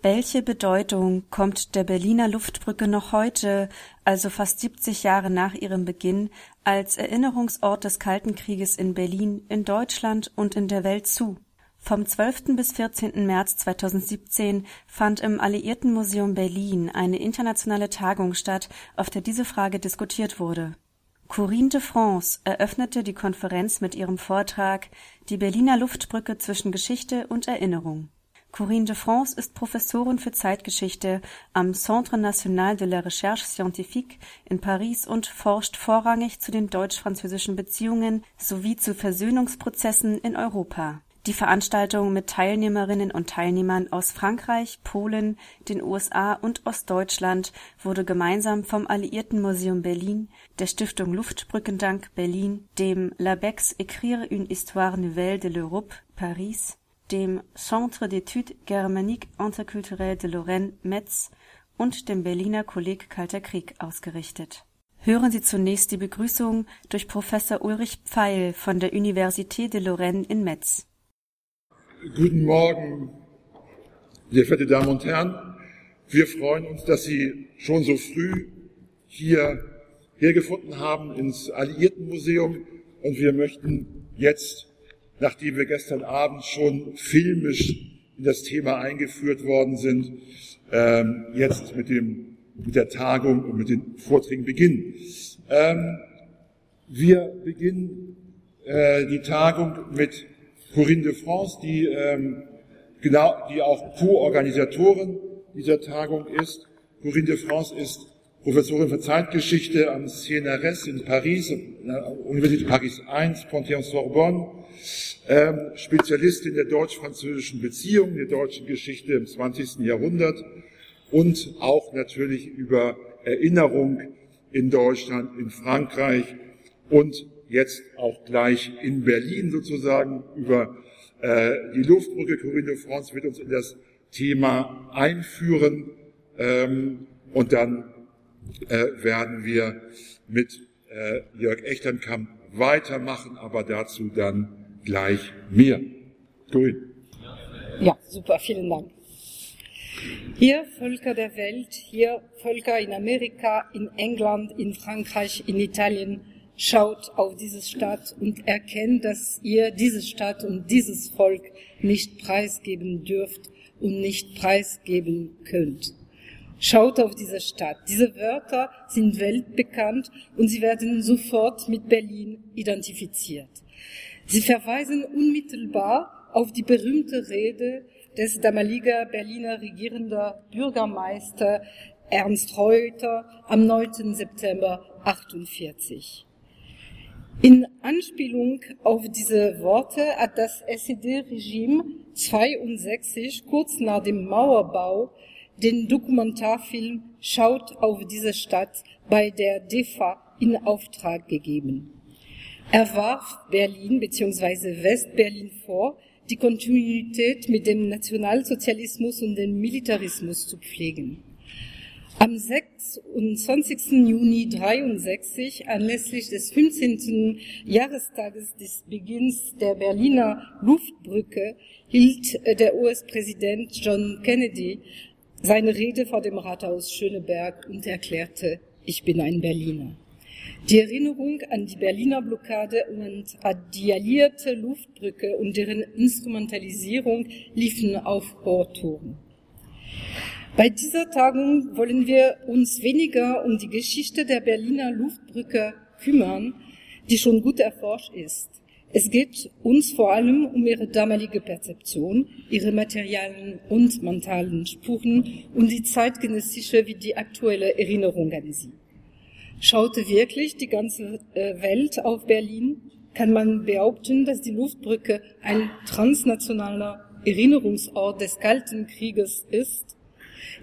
Welche Bedeutung kommt der Berliner Luftbrücke noch heute, also fast 70 Jahre nach ihrem Beginn, als Erinnerungsort des Kalten Krieges in Berlin, in Deutschland und in der Welt zu? Vom 12. bis 14. März 2017 fand im Alliiertenmuseum Berlin eine internationale Tagung statt, auf der diese Frage diskutiert wurde. Corinne de France eröffnete die Konferenz mit ihrem Vortrag Die Berliner Luftbrücke zwischen Geschichte und Erinnerung. Corinne de France ist Professorin für Zeitgeschichte am Centre National de la Recherche Scientifique in Paris und forscht vorrangig zu den deutsch-französischen Beziehungen sowie zu Versöhnungsprozessen in Europa. Die Veranstaltung mit Teilnehmerinnen und Teilnehmern aus Frankreich, Polen, den USA und Ostdeutschland wurde gemeinsam vom Alliiertenmuseum Berlin, der Stiftung Luftbrückendank Berlin, dem LABEX Écrire une histoire nouvelle de l'Europe Paris dem Centre d'études germaniques interculturelles de Lorraine Metz und dem Berliner Kolleg Kalter Krieg ausgerichtet. Hören Sie zunächst die Begrüßung durch Professor Ulrich Pfeil von der Université de Lorraine in Metz. Guten Morgen, sehr verehrte Damen und Herren. Wir freuen uns, dass Sie schon so früh hier hergefunden haben ins Alliiertenmuseum und wir möchten jetzt nachdem wir gestern Abend schon filmisch in das Thema eingeführt worden sind, ähm, jetzt mit, dem, mit der Tagung und mit den Vorträgen beginnen. Ähm, wir beginnen äh, die Tagung mit Corinne de France, die, ähm, genau, die auch Co-Organisatorin dieser Tagung ist. Corinne de France ist Professorin für Zeitgeschichte am CNRS in Paris, Universität Paris I, Panthéon-Sorbonne, ähm, Spezialistin der deutsch-französischen Beziehungen, der deutschen Geschichte im 20. Jahrhundert und auch natürlich über Erinnerung in Deutschland, in Frankreich und jetzt auch gleich in Berlin sozusagen über äh, die Luftbrücke. Corinne de France wird uns in das Thema einführen ähm, und dann äh, werden wir mit äh, Jörg Echternkamp weitermachen, aber dazu dann gleich mehr. Corinne. Ja, super, vielen Dank. Hier Völker der Welt, hier Völker in Amerika, in England, in Frankreich, in Italien, schaut auf diese Stadt und erkennt, dass ihr diese Stadt und dieses Volk nicht preisgeben dürft und nicht preisgeben könnt. Schaut auf diese Stadt. Diese Wörter sind weltbekannt und sie werden sofort mit Berlin identifiziert. Sie verweisen unmittelbar auf die berühmte Rede des damaligen Berliner regierender Bürgermeister Ernst Reuter am 9. September 48. In Anspielung auf diese Worte hat das SED-Regime 62 kurz nach dem Mauerbau den Dokumentarfilm Schaut auf diese Stadt bei der DEFA in Auftrag gegeben. Er warf Berlin bzw. Westberlin vor, die Kontinuität mit dem Nationalsozialismus und dem Militarismus zu pflegen. Am 26. Juni 63, anlässlich des 15. Jahrestages des Beginns der Berliner Luftbrücke, hielt der US-Präsident John Kennedy seine Rede vor dem Rathaus Schöneberg und erklärte, ich bin ein Berliner. Die Erinnerung an die Berliner Blockade und an die alliierte Luftbrücke und deren Instrumentalisierung liefen auf Ohrtouren. Bei dieser Tagung wollen wir uns weniger um die Geschichte der Berliner Luftbrücke kümmern, die schon gut erforscht ist. Es geht uns vor allem um ihre damalige Perzeption, ihre materialen und mentalen Spuren und die zeitgenössische wie die aktuelle Erinnerung an sie. Schaute wirklich die ganze äh, Welt auf Berlin? Kann man behaupten, dass die Luftbrücke ein transnationaler Erinnerungsort des Kalten Krieges ist?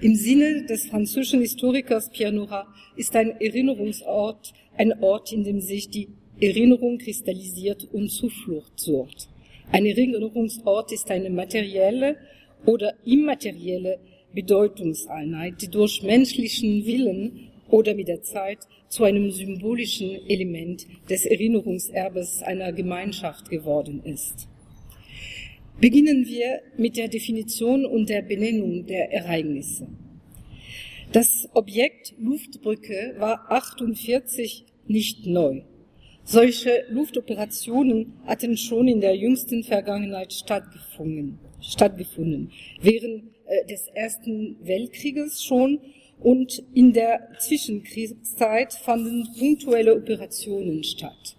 Im Sinne des französischen Historikers Pierre Nora ist ein Erinnerungsort ein Ort, in dem sich die Erinnerung kristallisiert und Zuflucht sucht. Ein Erinnerungsort ist eine materielle oder immaterielle Bedeutungseinheit, die durch menschlichen Willen oder mit der Zeit zu einem symbolischen Element des Erinnerungserbes einer Gemeinschaft geworden ist. Beginnen wir mit der Definition und der Benennung der Ereignisse. Das Objekt Luftbrücke war 48 nicht neu. Solche Luftoperationen hatten schon in der jüngsten Vergangenheit stattgefunden, stattgefunden während äh, des Ersten Weltkrieges schon und in der Zwischenkriegszeit fanden punktuelle Operationen statt.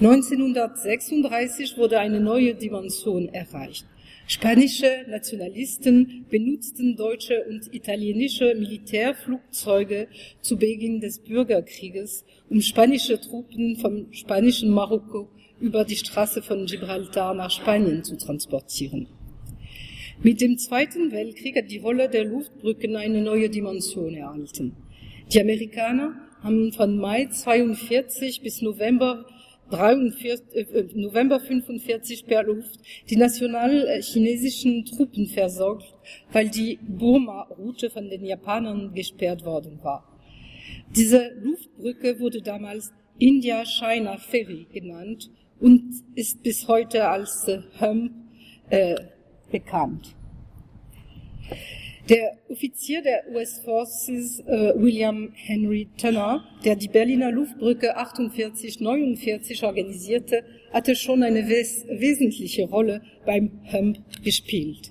1936 wurde eine neue Dimension erreicht. Spanische Nationalisten benutzten deutsche und italienische Militärflugzeuge zu Beginn des Bürgerkrieges, um spanische Truppen vom spanischen Marokko über die Straße von Gibraltar nach Spanien zu transportieren. Mit dem Zweiten Weltkrieg hat die Rolle der Luftbrücken eine neue Dimension erhalten. Die Amerikaner haben von Mai 42 bis November 43, äh, November 45 per Luft die national-chinesischen Truppen versorgt, weil die Burma-Route von den Japanern gesperrt worden war. Diese Luftbrücke wurde damals India-China Ferry genannt und ist bis heute als äh, HUMP äh, bekannt. Der Offizier der US Forces äh, William Henry Turner, der die Berliner Luftbrücke 48-49 organisierte, hatte schon eine wes wesentliche Rolle beim HUMP gespielt.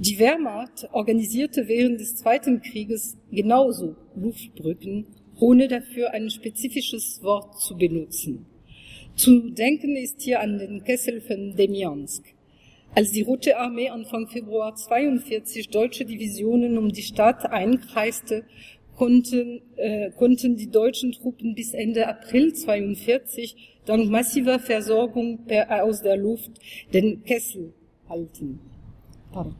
Die Wehrmacht organisierte während des Zweiten Krieges genauso Luftbrücken, ohne dafür ein spezifisches Wort zu benutzen. Zu denken ist hier an den Kessel von Demjansk. Als die Rote Armee Anfang Februar 42 deutsche Divisionen um die Stadt einkreiste, konnten, äh, konnten die deutschen Truppen bis Ende April 42 dank massiver Versorgung per, aus der Luft den Kessel halten. Pardon.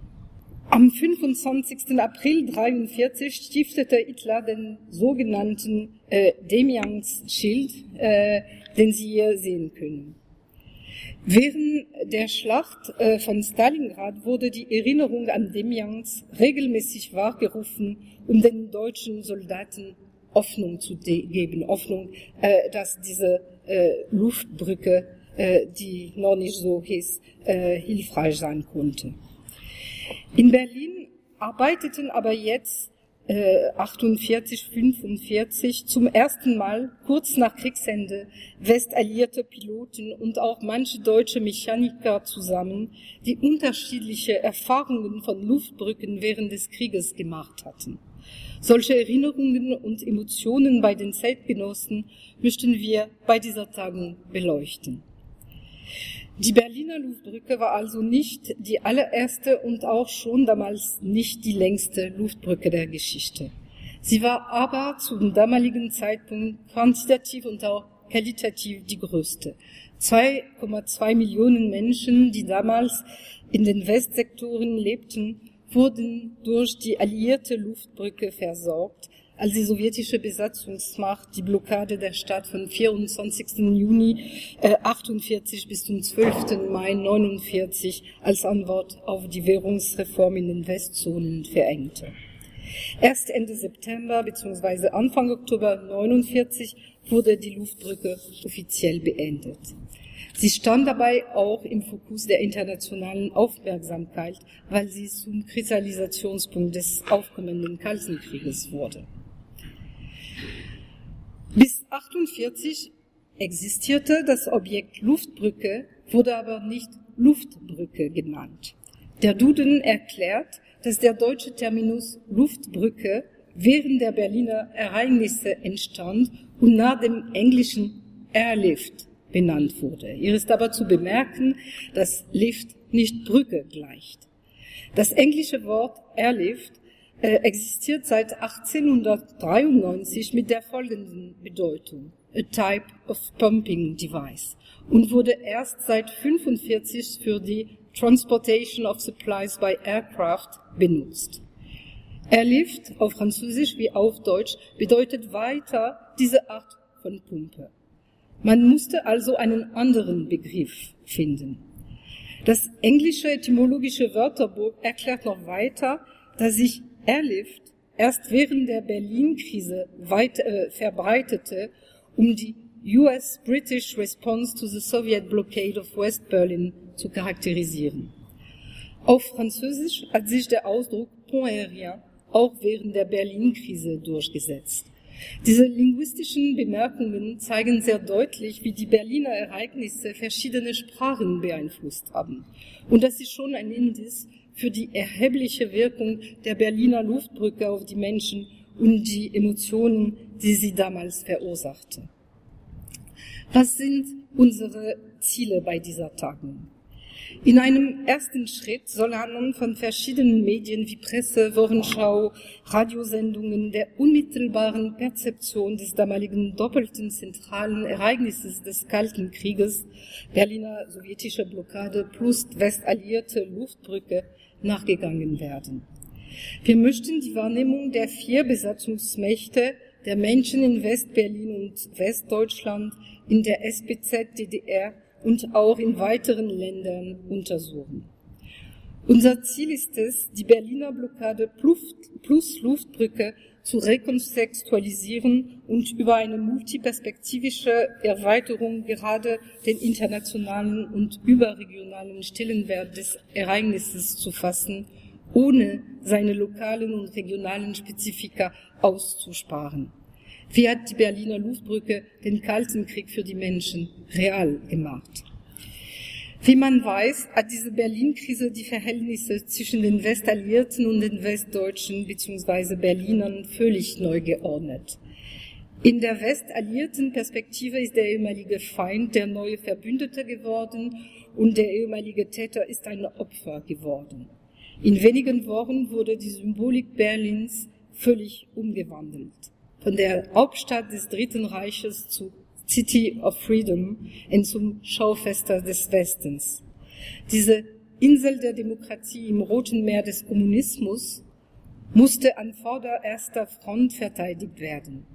Am 25. April 43 stiftete Hitler den sogenannten äh, Demians-Schild, äh, den Sie hier sehen können. Während der Schlacht äh, von Stalingrad wurde die Erinnerung an Demjans regelmäßig wahrgerufen, um den deutschen Soldaten Hoffnung zu geben, Hoffnung, äh, dass diese äh, Luftbrücke, die noch nicht so hieß, hilfreich sein konnte. In Berlin arbeiteten aber jetzt 48, äh, 45 zum ersten Mal kurz nach Kriegsende westallierte Piloten und auch manche deutsche Mechaniker zusammen, die unterschiedliche Erfahrungen von Luftbrücken während des Krieges gemacht hatten. Solche Erinnerungen und Emotionen bei den Zeitgenossen möchten wir bei dieser Tagung beleuchten. Die Berliner Luftbrücke war also nicht die allererste und auch schon damals nicht die längste Luftbrücke der Geschichte. Sie war aber zum damaligen Zeitpunkt quantitativ und auch qualitativ die größte. 2,2 Millionen Menschen, die damals in den Westsektoren lebten, wurden durch die alliierte Luftbrücke versorgt, als die sowjetische Besatzungsmacht die Blockade der Stadt von 24. Juni äh, 48 bis zum 12. Mai 49 als Antwort auf die Währungsreform in den Westzonen verengte. Erst Ende September bzw. Anfang Oktober 49 wurde die Luftbrücke offiziell beendet. Sie stand dabei auch im Fokus der internationalen Aufmerksamkeit, weil sie zum Kristallisationspunkt des aufkommenden Kalten Krieges wurde. Bis 48 existierte das Objekt Luftbrücke, wurde aber nicht Luftbrücke genannt. Der Duden erklärt, dass der deutsche Terminus Luftbrücke während der Berliner Ereignisse entstand und nach dem englischen Airlift benannt wurde. Hier ist aber zu bemerken, dass Lift nicht Brücke gleicht. Das englische Wort Airlift existiert seit 1893 mit der folgenden Bedeutung, a type of pumping device, und wurde erst seit 45 für die Transportation of Supplies by Aircraft benutzt. Airlift auf Französisch wie auf Deutsch bedeutet weiter diese Art von Pumpe. Man musste also einen anderen Begriff finden. Das englische etymologische Wörterbuch erklärt noch weiter, dass sich Airlift erst während der Berlin-Krise weit äh, verbreitete, um die US-British Response to the Soviet Blockade of West Berlin zu charakterisieren. Auf Französisch hat sich der Ausdruck Pont aérien auch während der Berlin-Krise durchgesetzt. Diese linguistischen Bemerkungen zeigen sehr deutlich, wie die Berliner Ereignisse verschiedene Sprachen beeinflusst haben und das ist schon ein Indiz für die erhebliche Wirkung der Berliner Luftbrücke auf die Menschen und die Emotionen, die sie damals verursachte. Was sind unsere Ziele bei dieser Tagung? In einem ersten Schritt soll anhand von verschiedenen Medien wie Presse, Wochenschau, Radiosendungen der unmittelbaren Perzeption des damaligen doppelten zentralen Ereignisses des Kalten Krieges, Berliner sowjetische Blockade plus westalliierte Luftbrücke, nachgegangen werden. Wir möchten die Wahrnehmung der vier Besatzungsmächte der Menschen in Westberlin und Westdeutschland, in der SPZ, DDR und auch in weiteren Ländern untersuchen. Unser Ziel ist es, die Berliner Blockade plus Luftbrücke zu rekontextualisieren und über eine multiperspektivische Erweiterung gerade den internationalen und überregionalen Stellenwert des Ereignisses zu fassen, ohne seine lokalen und regionalen Spezifika auszusparen. Wie hat die Berliner Luftbrücke den Kalten Krieg für die Menschen real gemacht? Wie man weiß, hat diese Berlin-Krise die Verhältnisse zwischen den Westalliierten und den Westdeutschen bzw. Berlinern völlig neu geordnet. In der westalliierten Perspektive ist der ehemalige Feind der neue Verbündete geworden und der ehemalige Täter ist ein Opfer geworden. In wenigen Wochen wurde die Symbolik Berlins völlig umgewandelt von der Hauptstadt des Dritten Reiches zu City of Freedom und zum Schaufester des Westens. Diese Insel der Demokratie im Roten Meer des Kommunismus musste an vordererster Front verteidigt werden.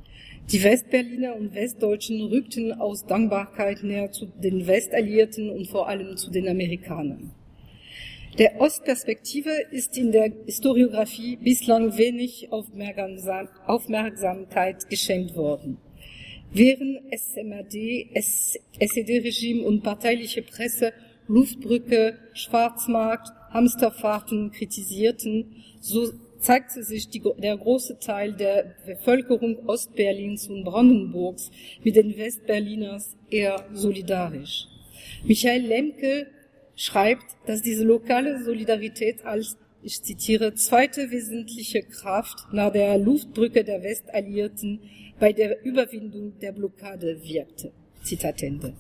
Die Westberliner und Westdeutschen rückten aus Dankbarkeit näher zu den Westalliierten und vor allem zu den Amerikanern. Der Ostperspektive ist in der Historiografie bislang wenig Aufmerksamkeit geschenkt worden. Während SMRD, SED-Regime und parteiliche Presse Luftbrücke, Schwarzmarkt, Hamsterfahrten kritisierten, so zeigte sich die, der große Teil der Bevölkerung Ostberlins und Brandenburgs mit den Westberliners eher solidarisch. Michael Lemke schreibt, dass diese lokale Solidarität als, ich zitiere, zweite wesentliche Kraft nach der Luftbrücke der Westalliierten bei der Überwindung der Blockade wirkte. Zitat Ende.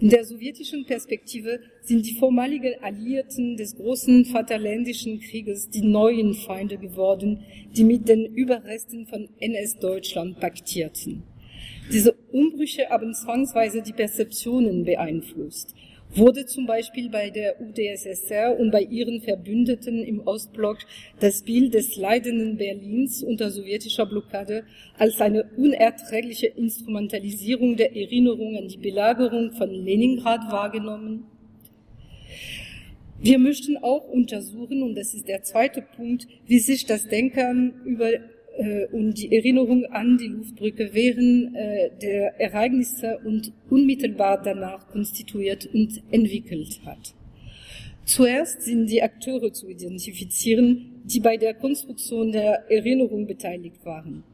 In der sowjetischen Perspektive sind die vormaligen Alliierten des großen Vaterländischen Krieges die neuen Feinde geworden, die mit den Überresten von NS-Deutschland paktierten. Diese Umbrüche haben zwangsweise die Perzeptionen beeinflusst wurde zum Beispiel bei der UdSSR und bei ihren Verbündeten im Ostblock das Bild des leidenden Berlins unter sowjetischer Blockade als eine unerträgliche Instrumentalisierung der Erinnerung an die Belagerung von Leningrad wahrgenommen. Wir möchten auch untersuchen, und das ist der zweite Punkt, wie sich das Denken über und die Erinnerung an die Luftbrücke während äh, der Ereignisse und unmittelbar danach konstituiert und entwickelt hat. Zuerst sind die Akteure zu identifizieren, die bei der Konstruktion der Erinnerung beteiligt waren.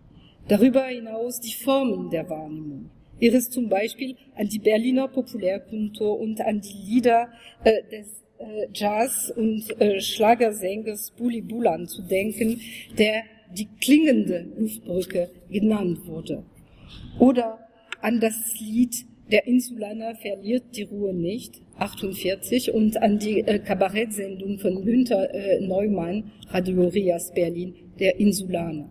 Darüber hinaus die Formen der Wahrnehmung. Hier ist zum Beispiel an die Berliner Populärkultur und an die Lieder äh, des äh, Jazz- und äh, Schlagersängers Bully Bulan zu denken, der die klingende Luftbrücke genannt wurde. Oder an das Lied Der Insulaner verliert die Ruhe nicht, 48, und an die äh, Kabarettsendung von Günther äh, Neumann, Radio Rias Berlin, Der Insulaner.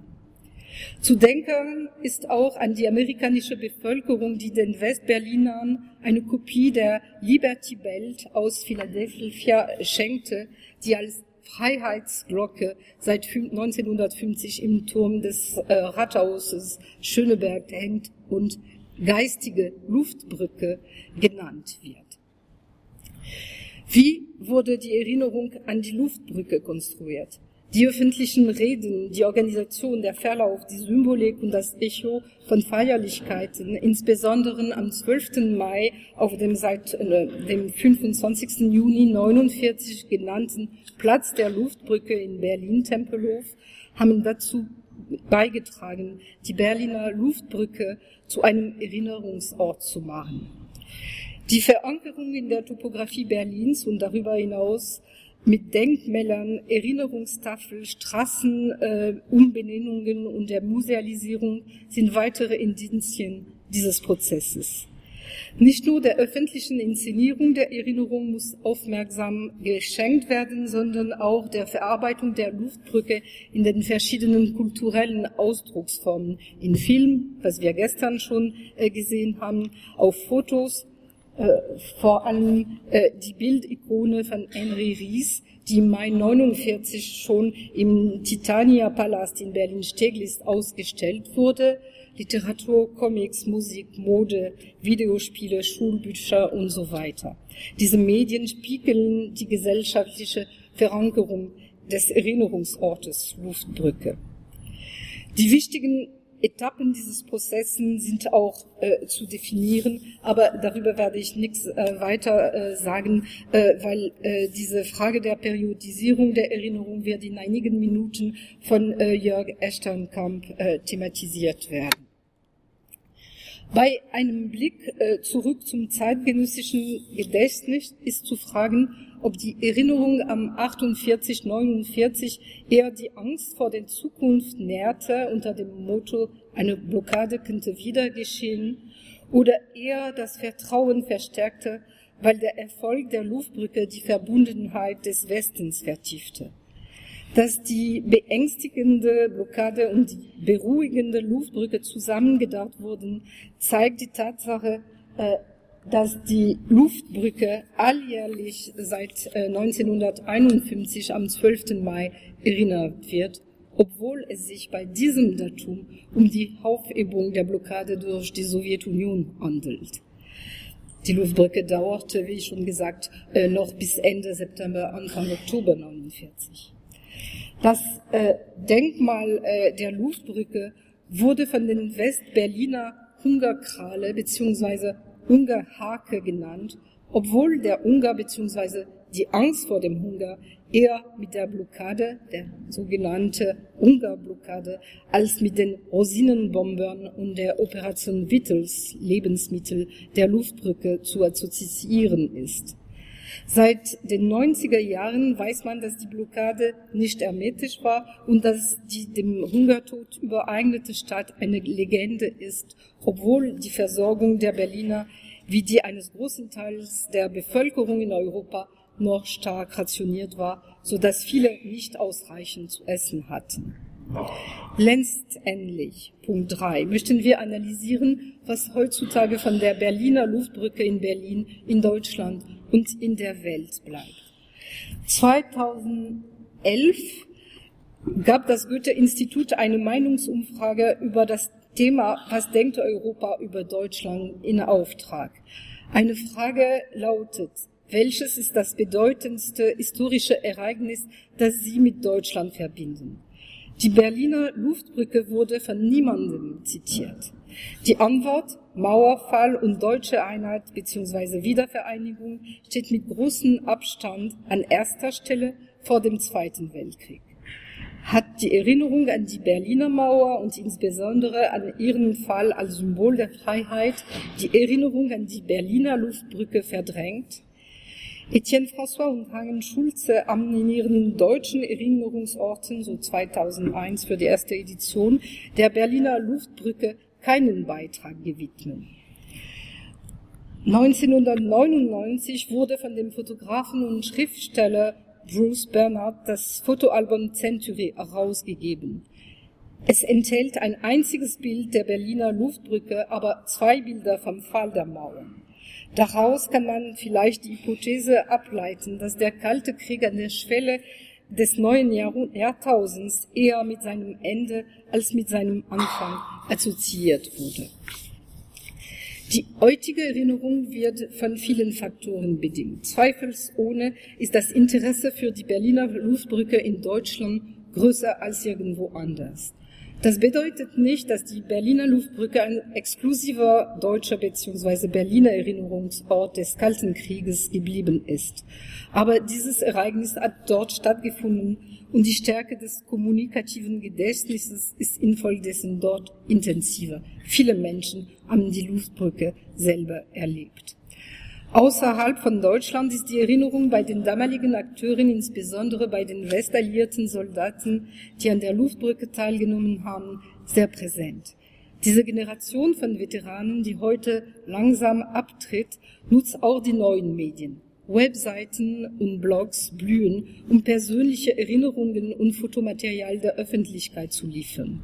Zu denken ist auch an die amerikanische Bevölkerung, die den Westberlinern eine Kopie der Liberty Belt aus Philadelphia schenkte, die als Freiheitsglocke seit 1950 im Turm des äh, Rathauses Schöneberg hängt und geistige Luftbrücke genannt wird. Wie wurde die Erinnerung an die Luftbrücke konstruiert? Die öffentlichen Reden, die Organisation, der Verlauf, die Symbolik und das Echo von Feierlichkeiten, insbesondere am 12. Mai auf dem seit äh, dem 25. Juni 49 genannten Platz der Luftbrücke in Berlin-Tempelhof, haben dazu beigetragen, die Berliner Luftbrücke zu einem Erinnerungsort zu machen. Die Verankerung in der Topographie Berlins und darüber hinaus mit Denkmälern, Erinnerungstafel, Straßenumbenennungen äh, und der Musealisierung sind weitere Indizien dieses Prozesses. Nicht nur der öffentlichen Inszenierung der Erinnerung muss aufmerksam geschenkt werden, sondern auch der Verarbeitung der Luftbrücke in den verschiedenen kulturellen Ausdrucksformen. In Film, was wir gestern schon äh, gesehen haben, auf Fotos, vor allem äh, die Bildikone von Henry Ries, die im Mai 49 schon im Titania Palast in Berlin-Steglitz ausgestellt wurde. Literatur, Comics, Musik, Mode, Videospiele, Schulbücher und so weiter. Diese Medien spiegeln die gesellschaftliche Verankerung des Erinnerungsortes Luftbrücke. Die wichtigen Etappen dieses Prozessen sind auch äh, zu definieren, aber darüber werde ich nichts äh, weiter äh, sagen, äh, weil äh, diese Frage der Periodisierung der Erinnerung wird in einigen Minuten von äh, Jörg Echternkamp thematisiert werden. Bei einem Blick zurück zum zeitgenössischen Gedächtnis ist zu fragen, ob die Erinnerung am 48, 49 eher die Angst vor der Zukunft nährte unter dem Motto, eine Blockade könnte wieder geschehen, oder eher das Vertrauen verstärkte, weil der Erfolg der Luftbrücke die Verbundenheit des Westens vertiefte. Dass die beängstigende Blockade und die beruhigende Luftbrücke zusammengedacht wurden, zeigt die Tatsache, äh, dass die Luftbrücke alljährlich seit 1951 äh, am 12. Mai erinnert wird, obwohl es sich bei diesem Datum um die Aufhebung der Blockade durch die Sowjetunion handelt. Die Luftbrücke dauerte, wie schon gesagt, äh, noch bis Ende September, Anfang Oktober 1949. Das äh, Denkmal der Luftbrücke wurde von den Westberliner Hungerkrale bzw. Hungerhake genannt, obwohl der Hunger bzw. die Angst vor dem Hunger eher mit der Blockade, der sogenannte Hungerblockade, als mit den Rosinenbombern und der Operation Wittels Lebensmittel der Luftbrücke zu assoziieren ist. Seit den 90er Jahren weiß man, dass die Blockade nicht hermetisch war und dass die dem Hungertod übereignete Stadt eine Legende ist, obwohl die Versorgung der Berliner wie die eines großen Teils der Bevölkerung in Europa noch stark rationiert war, so dass viele nicht ausreichend zu essen hatten. Letztendlich, Punkt 3, möchten wir analysieren, was heutzutage von der Berliner Luftbrücke in Berlin, in Deutschland und in der Welt bleibt. 2011 gab das Goethe-Institut eine Meinungsumfrage über das Thema Was denkt Europa über Deutschland in Auftrag. Eine Frage lautet, welches ist das bedeutendste historische Ereignis, das Sie mit Deutschland verbinden? Die Berliner Luftbrücke wurde von niemandem zitiert. Die Antwort Mauerfall und deutsche Einheit bzw. Wiedervereinigung steht mit großem Abstand an erster Stelle vor dem Zweiten Weltkrieg. Hat die Erinnerung an die Berliner Mauer und insbesondere an ihren Fall als Symbol der Freiheit die Erinnerung an die Berliner Luftbrücke verdrängt? Etienne François und Hagen Schulze haben in ihren deutschen Erinnerungsorten, so 2001 für die erste Edition, der Berliner Luftbrücke keinen Beitrag gewidmet. 1999 wurde von dem Fotografen und Schriftsteller Bruce Bernard das Fotoalbum Century herausgegeben. Es enthält ein einziges Bild der Berliner Luftbrücke, aber zwei Bilder vom Fall der Mauer. Daraus kann man vielleicht die Hypothese ableiten, dass der Kalte Krieg an der Schwelle des neuen Jahr Jahrtausends eher mit seinem Ende als mit seinem Anfang assoziiert wurde. Die heutige Erinnerung wird von vielen Faktoren bedingt. Zweifelsohne ist das Interesse für die Berliner Luftbrücke in Deutschland größer als irgendwo anders. Das bedeutet nicht, dass die Berliner Luftbrücke ein exklusiver deutscher bzw. Berliner Erinnerungsort des Kalten Krieges geblieben ist. Aber dieses Ereignis hat dort stattgefunden und die Stärke des kommunikativen Gedächtnisses ist infolgedessen dort intensiver. Viele Menschen haben die Luftbrücke selber erlebt. Außerhalb von Deutschland ist die Erinnerung bei den damaligen Akteuren, insbesondere bei den westalliierten Soldaten, die an der Luftbrücke teilgenommen haben, sehr präsent. Diese Generation von Veteranen, die heute langsam abtritt, nutzt auch die neuen Medien. Webseiten und Blogs blühen, um persönliche Erinnerungen und Fotomaterial der Öffentlichkeit zu liefern.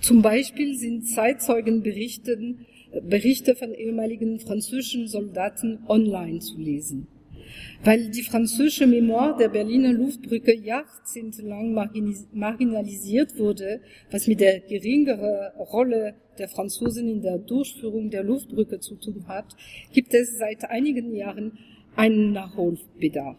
Zum Beispiel sind Zeitzeugenberichte Berichte von ehemaligen französischen Soldaten online zu lesen. Weil die französische Memoire der Berliner Luftbrücke jahrzehntelang marginalisiert wurde, was mit der geringeren Rolle der Franzosen in der Durchführung der Luftbrücke zu tun hat, gibt es seit einigen Jahren einen Nachholbedarf.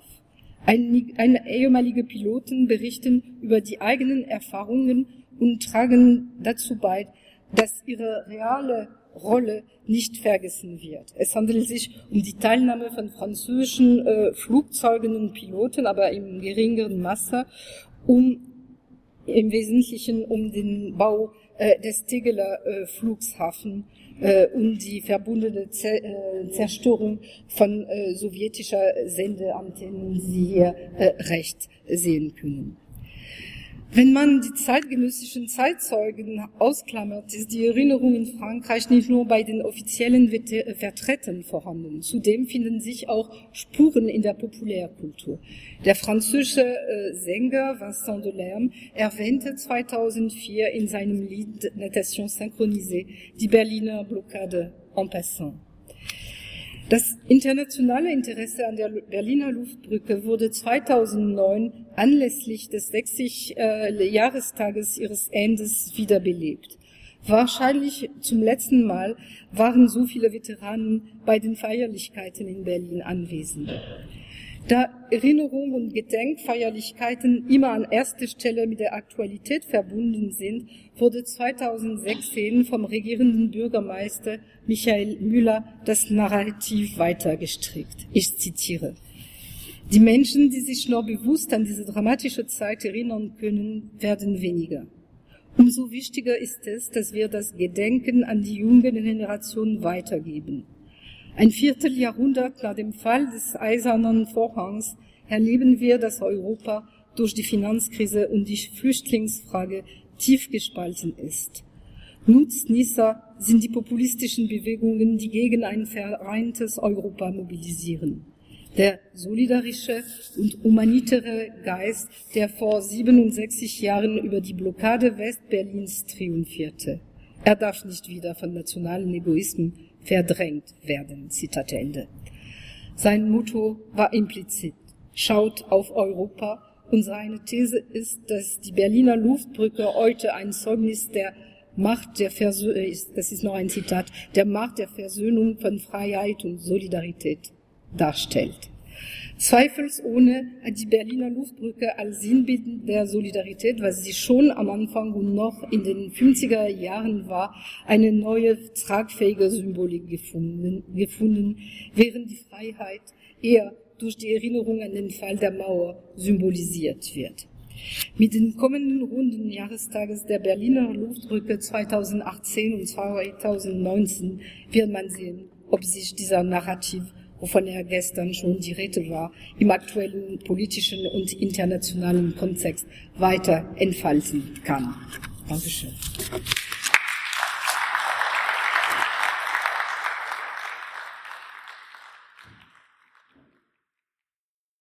Ein, ein ehemalige Piloten berichten über die eigenen Erfahrungen und tragen dazu bei, dass ihre reale Rolle nicht vergessen wird. Es handelt sich um die Teilnahme von französischen äh, Flugzeugen und Piloten, aber im geringeren Maße, um im Wesentlichen um den Bau äh, des Tegeler äh, Flughafen äh, und die verbundene Zer äh, Zerstörung von äh, sowjetischer Sendeantennen, die Sie hier äh, recht sehen können. Wenn man die zeitgenössischen Zeitzeugen ausklammert, ist die Erinnerung in Frankreich nicht nur bei den offiziellen Vertretern vorhanden. Zudem finden sich auch Spuren in der Populärkultur. Der französische äh, Sänger Vincent Delerme erwähnte 2004 in seinem Lied Natation synchronisée die Berliner Blockade en passant. Das internationale Interesse an der Berliner Luftbrücke wurde 2009 anlässlich des 60 äh, Jahrestages ihres Endes wiederbelebt. Wahrscheinlich zum letzten Mal waren so viele Veteranen bei den Feierlichkeiten in Berlin anwesend. Da Erinnerung und Gedenkfeierlichkeiten immer an erster Stelle mit der Aktualität verbunden sind, wurde 2016 vom regierenden Bürgermeister Michael Müller das Narrativ weiter gestrickt. Ich zitiere. Die Menschen, die sich noch bewusst an diese dramatische Zeit erinnern können, werden weniger. Umso wichtiger ist es, dass wir das Gedenken an die jungen Generationen weitergeben. Ein Vierteljahrhundert nach dem Fall des Eisernen Vorhangs erleben wir, dass Europa durch die Finanzkrise und die Flüchtlingsfrage tief gespalten ist. Nutznießer sind die populistischen Bewegungen, die gegen ein vereintes Europa mobilisieren. Der solidarische und humanitäre Geist, der vor 67 Jahren über die Blockade Westberlins triumphierte. Er darf nicht wieder von nationalen Egoismen verdrängt werden. Zitat Ende. Sein Motto war implizit. Schaut auf Europa und seine These ist, dass die Berliner Luftbrücke heute ein Zeugnis der Macht der Versöhnung, äh, das ist noch ein Zitat, der Macht der Versöhnung von Freiheit und Solidarität darstellt. Zweifelsohne hat die Berliner Luftbrücke als Sinnbild der Solidarität, was sie schon am Anfang und noch in den 50er Jahren war, eine neue tragfähige Symbolik gefunden, gefunden während die Freiheit eher durch die Erinnerung an den Fall der Mauer symbolisiert wird. Mit den kommenden runden Jahrestages der Berliner Luftbrücke 2018 und 2019 wird man sehen, ob sich dieser Narrativ wovon ja gestern schon die Rede war, im aktuellen politischen und internationalen Kontext weiter entfalten kann. Dankeschön.